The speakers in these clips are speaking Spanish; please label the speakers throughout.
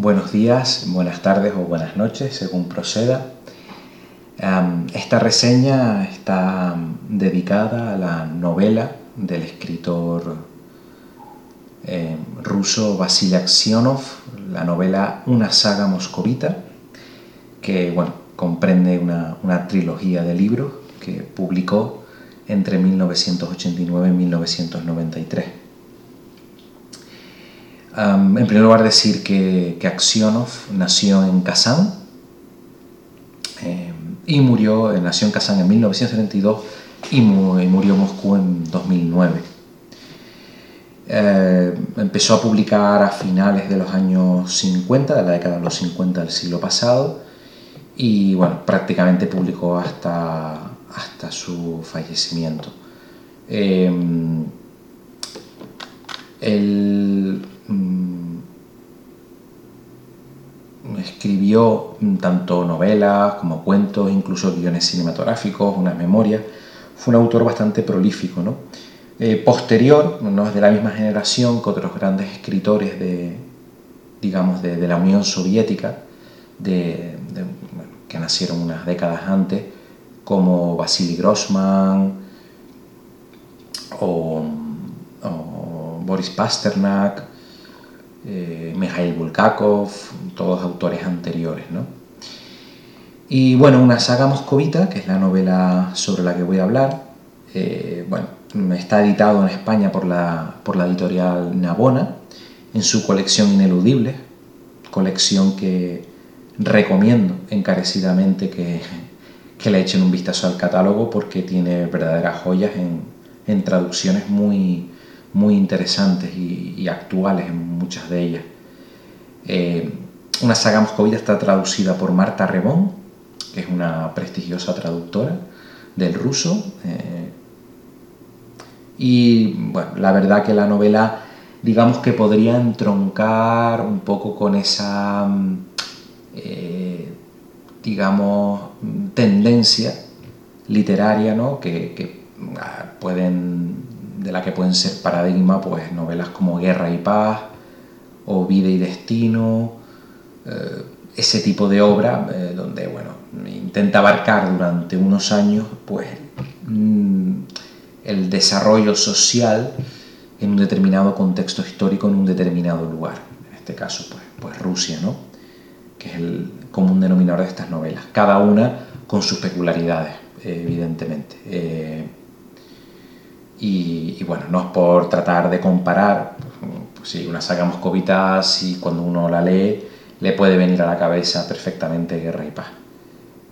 Speaker 1: buenos días, buenas tardes o buenas noches, según proceda. Esta reseña está dedicada a la novela del escritor eh, ruso Vasily Aksionov, la novela Una saga moscovita, que bueno, comprende una, una trilogía de libros que publicó entre 1989 y 1993 en primer lugar decir que, que Aksionov nació en Kazán eh, y murió, eh, nació en Kazán en 1932 y, murió en Moscú en 2009. Eh, empezó a publicar a finales de los años 50, de la década de los 50 del siglo pasado, y bueno, prácticamente publicó hasta, hasta su fallecimiento. el, Mm, escribió tanto novelas como cuentos, incluso guiones cinematográficos, una memoria. Fue un autor bastante prolífico. ¿no? Eh, posterior, no es de la misma generación que otros grandes escritores de, digamos, de, la Unión Soviética, de, que nacieron unas décadas antes, como Vasily Grossman o, o Boris Pasternak, eh, Mikhail Bulgakov, todos autores anteriores. ¿no? Y bueno, una saga moscovita, que es la novela sobre la que voy a hablar, eh, bueno, está editado en España por la, por la editorial Nabona en su colección Ineludible, colección que recomiendo encarecidamente que, que le echen un vistazo al catálogo porque tiene verdaderas joyas en, en traducciones muy, muy interesantes y, actuales en muchas de ellas. Eh, una saga moscovita está traducida por Marta Rebón, que es una prestigiosa traductora del ruso. Eh, y bueno, la verdad que la novela, digamos que podría entroncar un poco con esa, mm, eh, digamos, tendencia literaria ¿no? que, que ah, pueden de la que pueden ser paradigma pues novelas como Guerra y Paz o Vida y Destino, eh, ese tipo de obra eh, donde bueno, intenta abarcar durante unos años pues mm, el desarrollo social en un determinado contexto histórico en un determinado lugar, en este caso pues, pues Rusia, ¿no? que es el común denominador de estas novelas, cada una con sus peculiaridades, evidentemente. Eh, y, bueno, no es por tratar de comparar, pues, si una saga moscovita, si cuando uno la lee le puede venir a la cabeza perfectamente Guerra y Paz.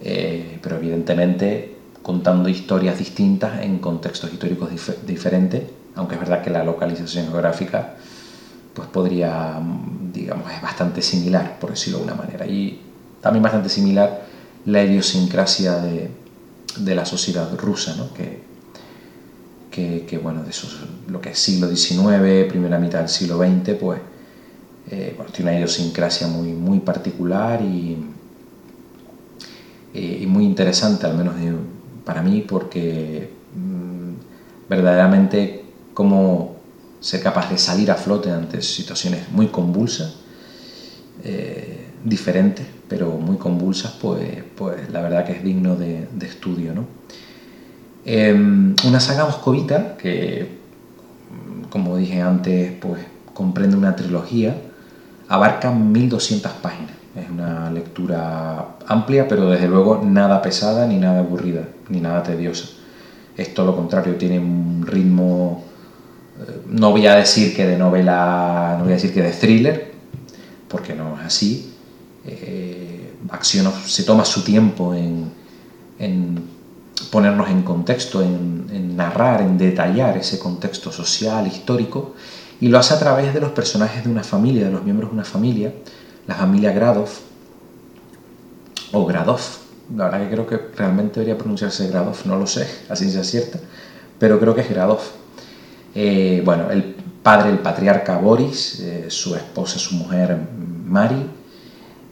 Speaker 1: Eh, pero evidentemente contando historias distintas en contextos históricos diferentes, aunque es verdad que la localización geográfica pues podría, digamos, es bastante similar, por decirlo de una manera. Y también bastante similar la idiosincrasia de, de la sociedad rusa, ¿no? que que, bueno, de eso, lo que es siglo XIX, primera mitad del siglo XX, pues eh, tiene una idiosincrasia muy, muy particular y, eh, muy interesante, al menos para mí, porque mm, verdaderamente cómo ser capaz de salir a flote ante situaciones muy convulsas, eh, diferentes, pero muy convulsas, pues, pues la verdad que es digno de, de estudio. ¿no? Em, una saga moscovita que, como dije antes, pues comprende una trilogía, abarca 1200 páginas. Es una lectura amplia, pero desde luego nada pesada, ni nada aburrida, ni nada tediosa. Es todo lo contrario, tiene un ritmo, eh, no voy a decir que de novela, no voy a decir que de thriller, porque no es así. Eh, Acción se toma su tiempo en ponernos en contexto, en, narrar, en detallar ese contexto social, histórico, y lo hace a través de los personajes de una familia, de los miembros de una familia, la familia Gradov, o Gradov, la verdad que creo que realmente debería pronunciarse Gradov, no lo sé, así sea cierta, pero creo que es Gradov. Eh, bueno, el padre, el patriarca Boris, eh, su esposa, su mujer Mari,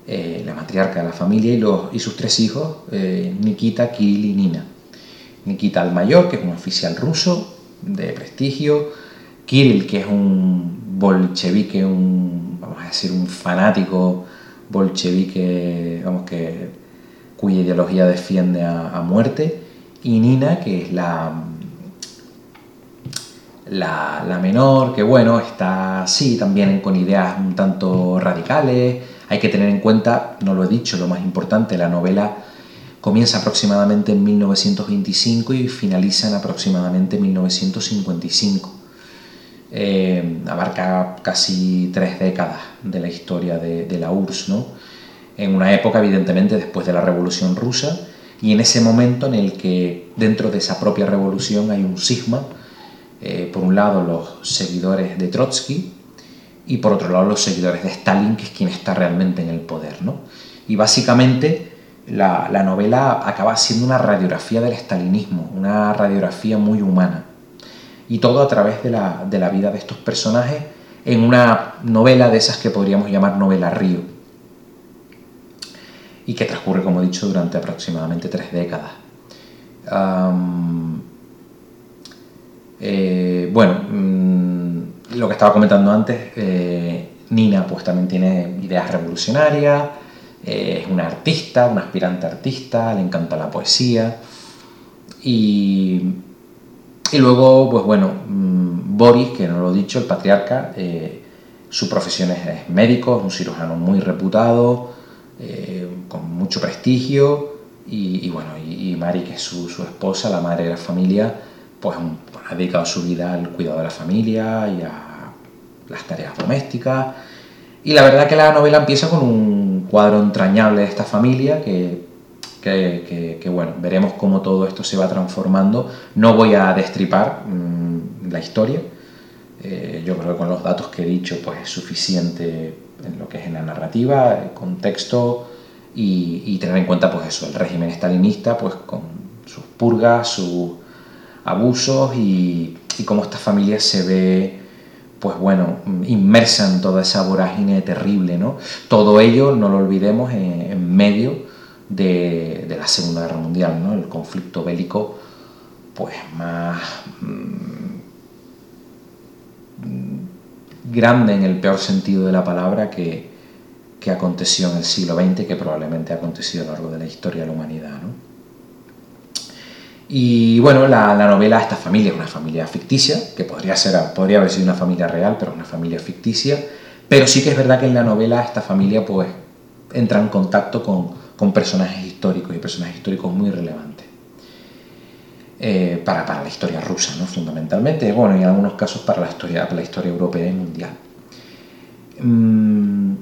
Speaker 1: eh, la matriarca de la familia y, los, y sus tres hijos, Nikita, Kirill y Nina. Nikita el Mayor, que es un oficial ruso de prestigio, Kirill, que es un bolchevique, un vamos a decir, un fanático bolchevique, vamos, que, cuya ideología defiende a, muerte, y Nina, que es la, la, la, menor, que bueno, está sí, también con ideas un tanto radicales. Hay que tener en cuenta, no lo he dicho, lo más importante, la novela comienza aproximadamente en 1925 y finaliza en aproximadamente 1955. Eh, abarca casi tres décadas de la historia de, la URSS, ¿no? en una época evidentemente después de la Revolución Rusa y en ese momento en el que dentro de esa propia revolución hay un sigma, eh, por un lado los seguidores de Trotsky y por otro lado los seguidores de Stalin, que es quien está realmente en el poder. ¿no? Y básicamente la, novela acaba siendo una radiografía del estalinismo, una radiografía muy humana. Y todo a través de la, vida de estos personajes en una novela de esas que podríamos llamar novela río. Y que transcurre, como he dicho, durante aproximadamente tres décadas. Eh, bueno, mm, lo que estaba comentando antes, eh, Nina pues también tiene ideas revolucionarias, eh, es una artista, una aspirante artista, le encanta la poesía. Y, y luego, pues bueno, mm, Boris, que no lo he dicho, el patriarca, eh, su profesión es, médico, es un cirujano muy reputado, eh, con mucho prestigio. Y, bueno, y, Mari, que es su, esposa, la madre de la familia, pues ha dedicado su vida al cuidado de la familia y a las tareas domésticas. Y la verdad que la novela empieza con un cuadro entrañable de esta familia que, que, bueno, veremos cómo todo esto se va transformando. No voy a destripar mm, la historia. Eh, yo creo que con los datos que he dicho pues es suficiente en lo que es en la narrativa, el contexto y, tener en cuenta pues eso, el régimen estalinista pues con sus purgas, sus abusos y, y cómo esta familia se ve pues bueno, inmersa en toda esa vorágine terrible, ¿no? Todo ello, no lo olvidemos, en, medio de, la Segunda Guerra Mundial, ¿no? El conflicto bélico, pues más mm, grande en el peor sentido de la palabra que, que aconteció en el siglo XX, que probablemente ha acontecido a lo largo de la historia de la humanidad, ¿no? Y bueno, la, novela, esta familia es una familia ficticia, que podría, ser, podría haber sido una familia real, pero una familia ficticia. Pero sí que es verdad que en la novela esta familia pues entra en contacto con, personajes históricos y personajes históricos muy relevantes. Eh, para, la historia rusa, ¿no? fundamentalmente, bueno, y en algunos casos para la historia, para la historia europea y mundial. Mm,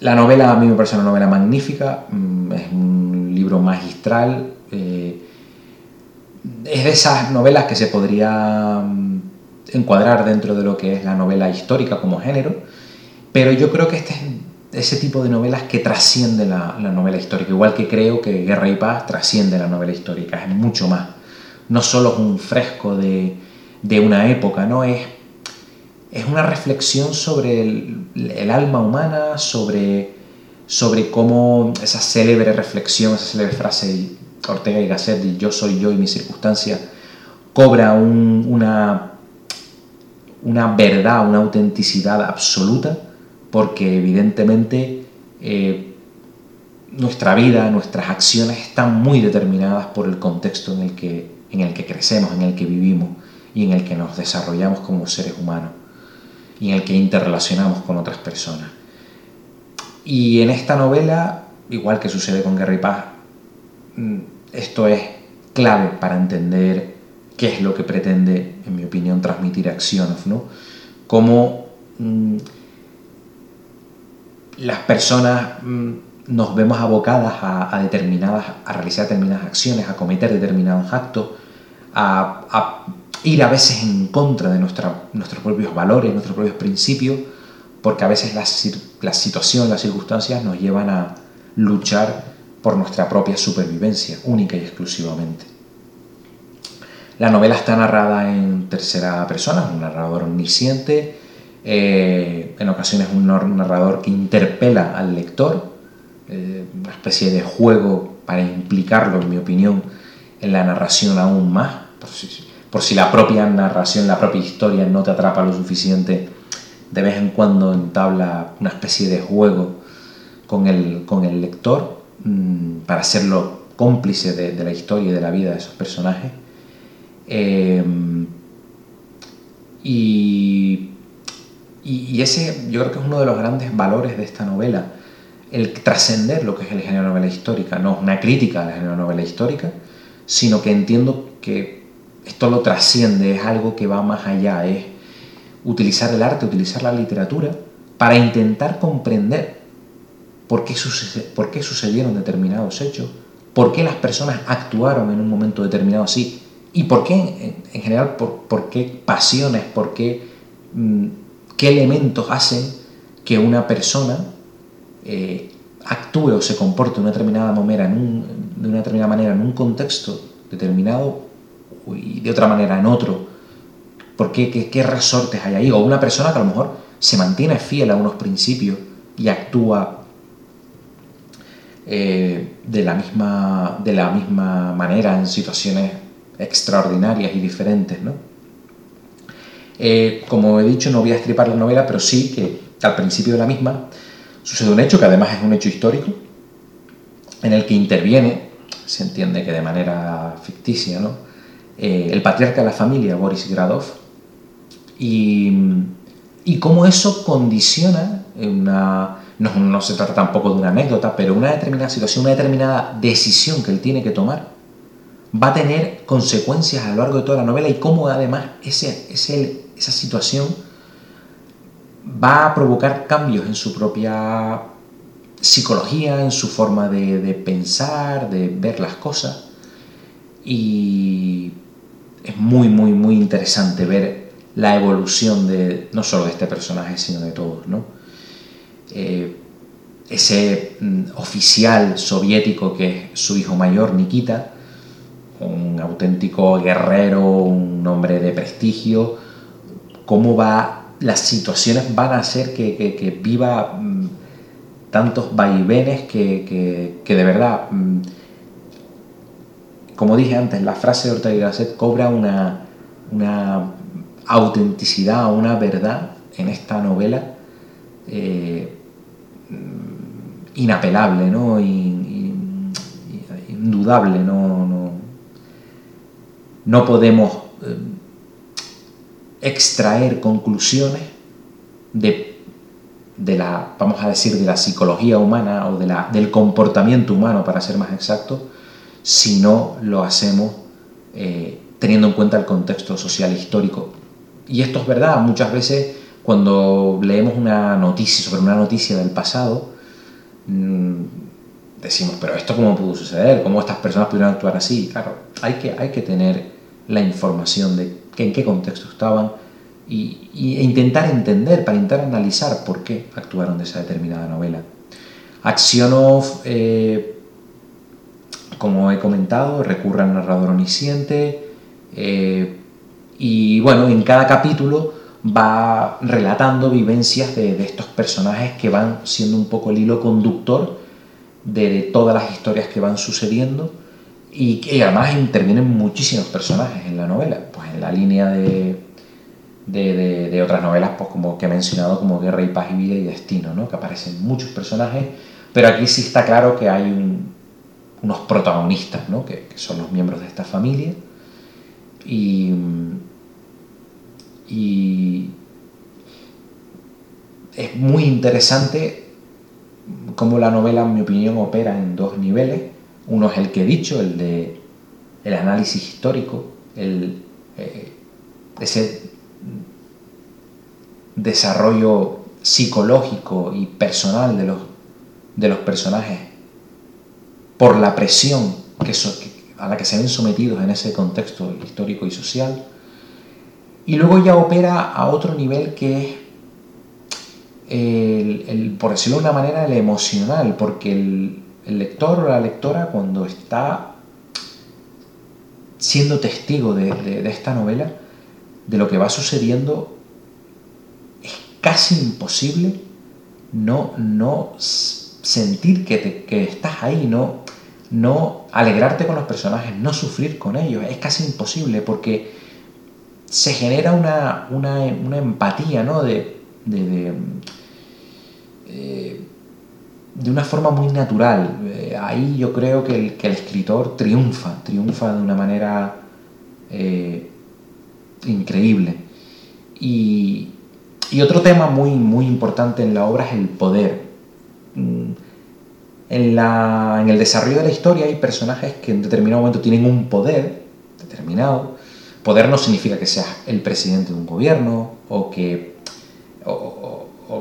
Speaker 1: la novela a mí me parece una novela magnífica, mm, es un libro magistral, eh, es de esas novelas que se podría mm, encuadrar dentro de lo que es la novela histórica como género, pero yo creo que este es ese tipo de novelas que trasciende la, novela histórica, igual que creo que Guerra y Paz trasciende la novela histórica, es mucho más. No solo es un fresco de, una época, ¿no? Es, es una reflexión sobre el, alma humana, sobre, sobre cómo esa célebre reflexión, esa célebre frase Ortega y Gasset Yo soy yo y mi circunstancia cobra una, una verdad, una autenticidad absoluta, porque evidentemente eh, nuestra vida, nuestras acciones están muy determinadas por el contexto en el, que, en el que crecemos, en el que vivimos y en el que nos desarrollamos como seres humanos y en el que interrelacionamos con otras personas. Y en esta novela, igual que sucede con Guerra y Paz, esto es clave para entender qué es lo que pretende, en mi opinión, transmitir Acciones, ¿no? Cómo mm, las personas mm, nos vemos abocadas a, determinadas, a realizar determinadas acciones, a cometer determinados actos, a, ir a veces en contra de nuestros propios valores, nuestros propios principios, porque a veces la, la situación, las circunstancias nos llevan a luchar por nuestra propia supervivencia, única y exclusivamente. La novela está narrada en tercera persona, un narrador omnisciente, eh, en ocasiones un narrador que interpela al lector, eh, una especie de juego para implicarlo, en mi opinión, en la narración aún más, por si, por si la propia narración, la propia historia no te atrapa lo suficiente, de vez en cuando entabla una especie de juego con el, con el lector mm, para hacerlo cómplice de, la historia y de la vida de esos personajes. Em, y, y, ese yo creo que es uno de los grandes valores de esta novela, el trascender lo que es el género de novela histórica, no es una crítica al género de novela histórica, sino que entiendo que esto lo trasciende, es algo que va más allá, es utilizar el arte, utilizar la literatura para intentar comprender por qué, qué sucedieron determinados hechos, por qué las personas actuaron en un momento determinado así y por qué, en, general, por, qué pasiones, por qué, mm, qué elementos hacen que una persona eh, actúe o se comporte de una determinada manera en un, de una determinada manera en un contexto determinado y de otra manera en otro. ¿Por qué, qué, resortes hay ahí? O una persona que a lo mejor se mantiene fiel a unos principios y actúa eh, de, la misma, de la misma manera en situaciones extraordinarias y diferentes. ¿no? Eh, como he dicho, no voy a estripar la novela, pero sí que al principio de la misma sucede un hecho que además es un hecho histórico, en el que interviene, se entiende que de manera ficticia, ¿no? Eh, el patriarca de la familia, Boris Gradov, y, y cómo eso condiciona una... No, no, se trata tampoco de una anécdota, pero una determinada situación, una determinada decisión que él tiene que tomar, va a tener consecuencias a lo largo de toda la novela y cómo además ese, ese, esa situación va a provocar cambios en su propia psicología, en su forma de, de pensar, de ver las cosas. Y es muy, muy, muy interesante ver la evolución de no solo de este personaje, sino de todos. ¿no? Eh, ese mm, oficial soviético que es su hijo mayor, Nikita, un auténtico guerrero, un hombre de prestigio, cómo va, las situaciones van a hacer que, viva mm, tantos vaivenes que, de verdad mm, como dije antes, la frase de Ortega y Gasset cobra una, autenticidad, una verdad en esta novela eh, inapelable, ¿no? indudable, no, no, podemos eh, extraer conclusiones de, de, la, vamos a decir, de la psicología humana o de la, del comportamiento humano, para ser más exacto, si no lo hacemos eh, teniendo en cuenta el contexto social histórico. Y esto es verdad, muchas veces cuando leemos una noticia sobre una noticia del pasado, mm, decimos, pero esto cómo pudo suceder, cómo estas personas pudieron actuar así. Claro, hay que, hay que tener la información de en qué contexto estaban y, e intentar entender, para intentar analizar por qué actuaron de esa determinada novela. Aksionov eh, como he comentado, recurre al narrador omnisciente eh, y bueno, en cada capítulo va relatando vivencias de, estos personajes que van siendo un poco el hilo conductor de, todas las historias que van sucediendo y que además intervienen muchísimos personajes en la novela, pues en la línea de, de, otras novelas pues como que he mencionado como Guerra y Paz y Vida y Destino, ¿no? que aparecen muchos personajes, pero aquí sí está claro que hay un, unos protagonistas, ¿no? que, son los miembros de esta familia. Y es muy interesante cómo la novela, en mi opinión, opera en dos niveles. Uno es el que he dicho, el de el análisis histórico, el, eh, ese desarrollo psicológico y personal de los, de los personajes por la presión a la que se ven sometidos en ese contexto histórico y social. Y luego ya opera a otro nivel que es, por decirlo de una manera, el emocional, porque el, lector o la lectora cuando está siendo testigo de, esta novela, de lo que va sucediendo, es casi imposible no, no sentir que, estás ahí, no, no alegrarte con los personajes, no sufrir con ellos. Es casi imposible porque se genera una, empatía, ¿no? De, de, eh, de, una forma muy natural. Eh, ahí yo creo que el, escritor triunfa, triunfa de una manera eh, increíble. Y, otro tema muy, muy importante en la obra es el poder. Mm, en, la, en el desarrollo de la historia hay personajes que en determinado momento tienen un poder determinado. Poder no significa que seas el presidente de un gobierno o que,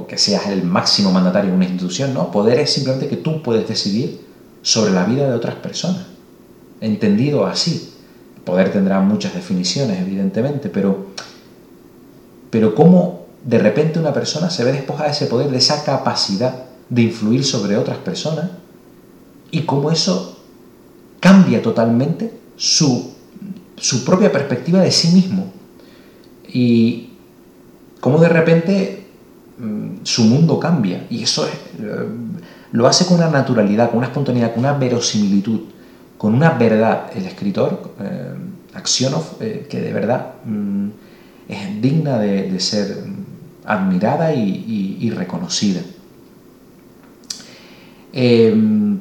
Speaker 1: que seas el máximo mandatario de una institución, no. Poder es simplemente que tú puedes decidir sobre la vida de otras personas. Entendido así. Poder tendrá muchas definiciones, evidentemente, pero, pero cómo de repente una persona se ve despojada de ese poder, de esa capacidad de influir sobre otras personas, y cómo eso cambia totalmente su su propia perspectiva de sí mismo. Y cómo de repente su mundo cambia. Y eso es, eh, lo hace con una naturalidad, con una espontaneidad, con una verosimilitud, con una verdad. El escritor, eh, Aksionov, eh, que de verdad mm, es digna de, ser admirada y, reconocida.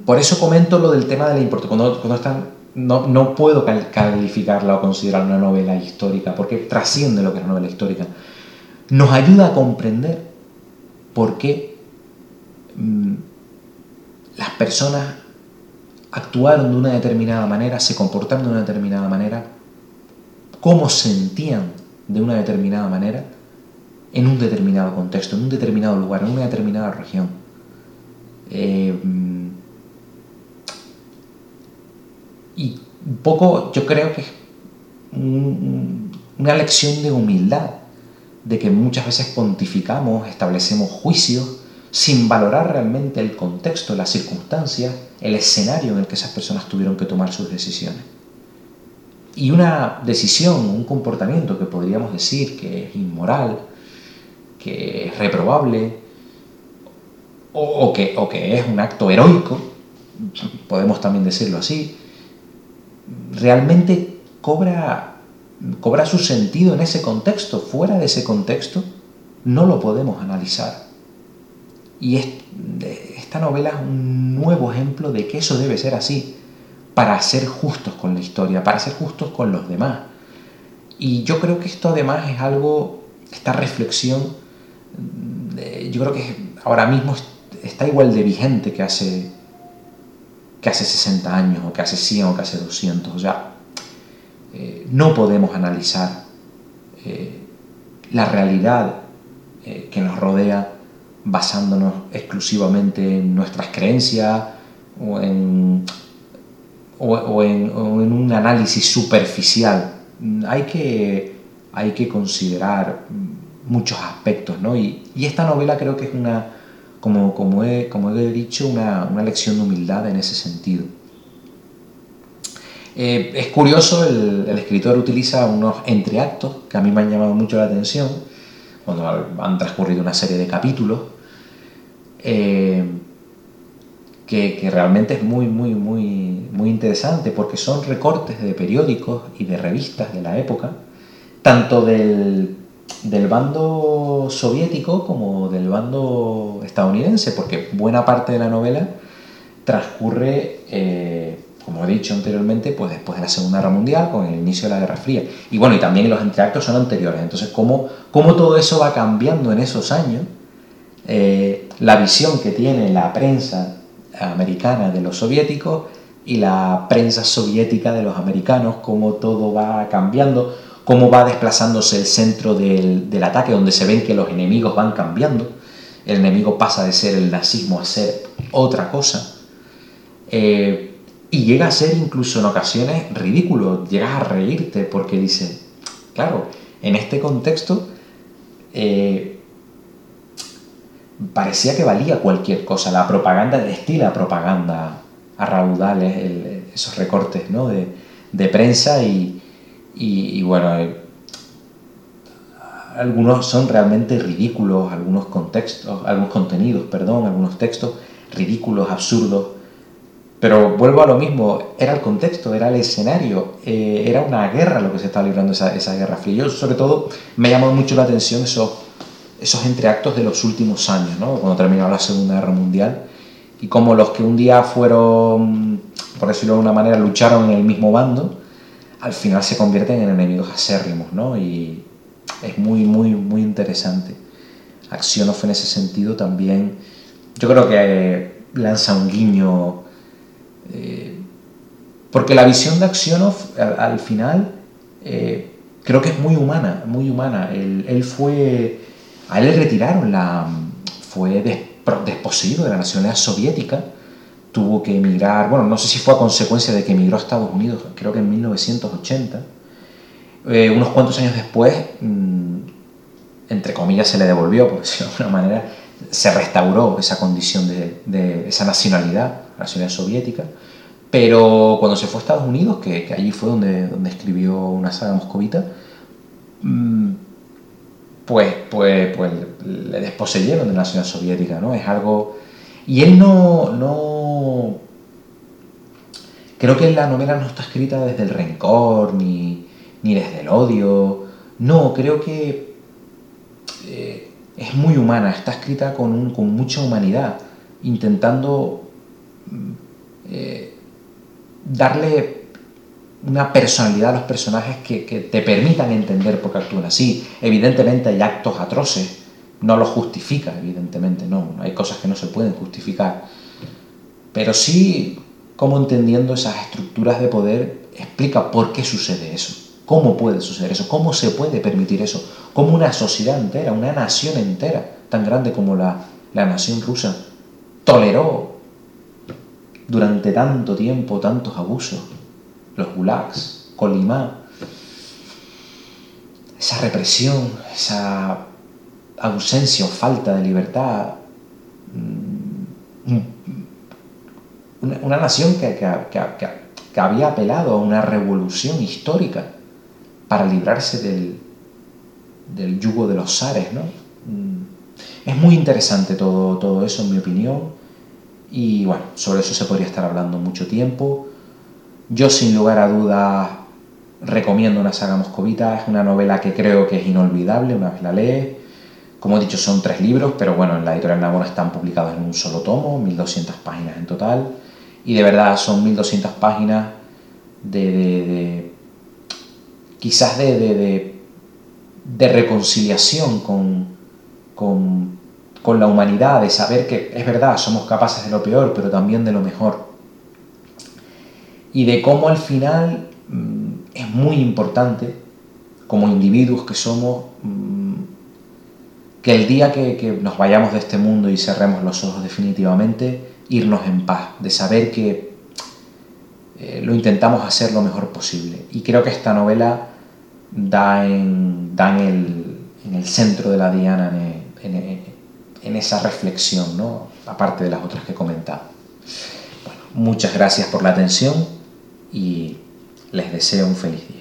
Speaker 1: por eso comento lo del tema de la importancia. Están no, puedo calificarla o considerarla una novela histórica, porque trasciende lo que es una novela histórica. Nos ayuda a comprender por qué mm, las personas actuaron de una determinada manera, se comportaron de una determinada manera, cómo sentían de una determinada manera en un determinado contexto, en un determinado lugar, en una determinada región. Eh, Y un poco yo creo que es una lección de humildad, de que muchas veces pontificamos, establecemos juicios sin valorar realmente el contexto, las circunstancias, el escenario en el que esas personas tuvieron que tomar sus decisiones. Y una decisión, un comportamiento que podríamos decir que es inmoral, que es reprobable, o, que, o que es un acto heroico, podemos también decirlo así, realmente cobra, cobra su sentido en ese contexto. Fuera de ese contexto no lo podemos analizar. Y esta novela es un nuevo ejemplo de que eso debe ser así, para ser justos con la historia, para ser justos con los demás. Y yo creo que esto además es algo, esta reflexión, yo creo que ahora mismo está igual de vigente que hace que hace 60 años, o que hace 100, o que hace 200. O sea, eh, no podemos analizar eh, la realidad eh, que nos rodea basándonos exclusivamente en nuestras creencias o en, o, en, un análisis superficial. Hay que, hay que considerar muchos aspectos, ¿no? y esta novela creo que es una como, como, he, como he dicho, una, lección de humildad en ese sentido. Eh, es curioso, el, escritor utiliza unos entreactos que a mí me han llamado mucho la atención, cuando han transcurrido una serie de capítulos, eh, que, realmente es muy, muy, muy, muy interesante porque son recortes de periódicos y de revistas de la época, tanto del del bando soviético como del bando estadounidense, porque buena parte de la novela transcurre, eh, como he dicho anteriormente, pues después de la Segunda Guerra Mundial, con el inicio de la Guerra Fría. Y bueno, y también los entreactos son anteriores. Entonces, cómo, cómo todo eso va cambiando en esos años, eh, la visión que tiene la prensa americana de los soviéticos y la prensa soviética de los americanos, cómo todo va cambiando cómo va desplazándose el centro del, ataque, donde se ven que los enemigos van cambiando. El enemigo pasa de ser el nazismo a ser otra cosa. Eh, y llega a ser incluso en ocasiones ridículo, llegas a reírte porque dice, claro, en este contexto eh, parecía que valía cualquier cosa, la propaganda destila propaganda a raudales, esos recortes ¿no? de, de prensa y, y, bueno, eh, algunos son realmente ridículos, algunos contextos, algunos contenidos, perdón, algunos textos ridículos, absurdos. Pero vuelvo a lo mismo, era el contexto, era el escenario, eh, era una guerra lo que se estaba librando esa, esa guerra fría. Yo sobre todo me llamó mucho la atención esos, esos entreactos de los últimos años, ¿no? cuando terminó la Segunda Guerra Mundial, y como los que un día fueron, por decirlo de una manera, lucharon en el mismo bando, al final se convierten en enemigos acérrimos, ¿no? Y es muy, muy, muy interesante. Accionof en ese sentido también, yo creo que lanza un guiño, eh, porque la visión de Accionof al, final eh, creo que es muy humana, muy humana. Él, fue, a él le retiraron la, fue desposeído de la nacionalidad soviética, tuvo que emigrar, bueno, no sé si fue a consecuencia de que emigró a Estados Unidos, creo que en 1980. Eh, unos cuantos años después, mm, entre comillas, se le devolvió, por decirlo de alguna manera, se restauró esa condición de, esa nacionalidad, nacionalidad soviética. Pero cuando se fue a Estados Unidos, que, allí fue donde, donde escribió una saga moscovita, mm, pues, pues, pues le desposeyeron de la nacionalidad soviética, ¿no? Es algo... Y él no, no... Creo que la novela no está escrita desde el rencor ni, ni desde el odio. No, creo que eh, es muy humana, está escrita con, con mucha humanidad, intentando mm, eh, darle una personalidad a los personajes que, te permitan entender por qué actúan así. Evidentemente hay actos atroces, no lo justifica, evidentemente no, hay cosas que no se pueden justificar, pero sí como entendiendo esas estructuras de poder explica por qué sucede eso, cómo puede suceder eso, cómo se puede permitir eso, cómo una sociedad entera, una nación entera, tan grande como la, la nación rusa, toleró durante tanto tiempo tantos abusos los gulags, Colimá, esa represión, esa ausencia o falta de libertad, mm, una, nación que, que, había apelado a una revolución histórica para librarse del, del yugo de los zares. ¿no? Mm, es muy interesante todo, todo eso, en mi opinión, y bueno, sobre eso se podría estar hablando mucho tiempo. Yo sin lugar a dudas recomiendo una saga moscovita, es una novela que creo que es inolvidable una vez la lees. Como he dicho, son tres libros, pero bueno, en la editorial Navona están publicados en un solo tomo, 1200 páginas en total. Y de verdad son 1200 páginas de, quizás de, de, reconciliación con, con, con la humanidad, de saber que es verdad, somos capaces de lo peor, pero también de lo mejor. Y de cómo al final mm, es muy importante, como individuos que somos, mm, que el día que, nos vayamos de este mundo y cerremos los ojos definitivamente, irnos en paz, de saber que eh, lo intentamos hacer lo mejor posible. Y creo que esta novela da en, el, centro de la diana en, esa reflexión, ¿no? aparte de las otras que he comentado. Muchas gracias por la atención y les deseo un feliz día.